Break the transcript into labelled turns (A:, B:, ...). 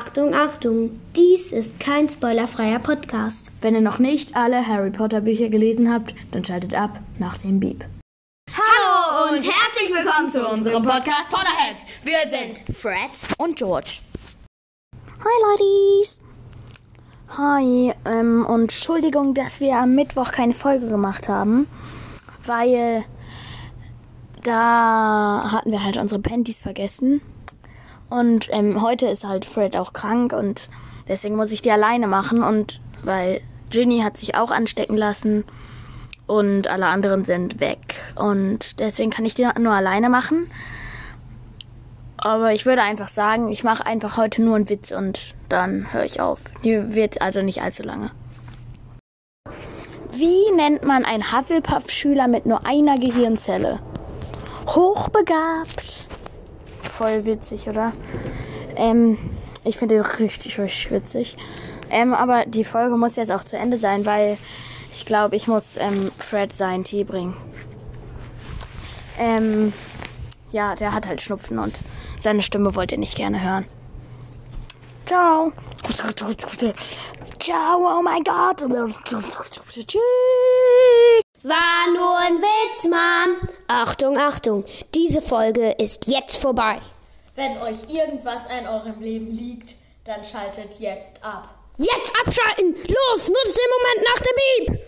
A: Achtung, Achtung, dies ist kein spoilerfreier Podcast.
B: Wenn ihr noch nicht alle Harry Potter Bücher gelesen habt, dann schaltet ab nach dem Beep.
C: Hallo und herzlich willkommen zu unserem Podcast Potterheads. Wir sind Fred und George.
B: Hi Ladies! Hi, ähm, und Entschuldigung, dass wir am Mittwoch keine Folge gemacht haben, weil da hatten wir halt unsere Panties vergessen. Und ähm, heute ist halt Fred auch krank und deswegen muss ich die alleine machen. Und weil Ginny hat sich auch anstecken lassen und alle anderen sind weg. Und deswegen kann ich die nur alleine machen. Aber ich würde einfach sagen, ich mache einfach heute nur einen Witz und dann höre ich auf. Die wird also nicht allzu lange. Wie nennt man einen Hufflepuff-Schüler mit nur einer Gehirnzelle? Hochbegabt. Voll witzig, oder? Ähm, ich finde den richtig, richtig witzig. Ähm, aber die Folge muss jetzt auch zu Ende sein, weil ich glaube, ich muss ähm, Fred seinen Tee bringen. Ähm, ja, der hat halt Schnupfen und seine Stimme wollt ihr nicht gerne hören. Ciao. Ciao, oh mein Gott. Tschüss.
A: War nur ein Witz, Mom. Achtung, Achtung, diese Folge ist jetzt vorbei.
C: Wenn euch irgendwas an eurem Leben liegt, dann schaltet jetzt ab.
A: Jetzt abschalten! Los, nutzt den Moment nach dem Beep!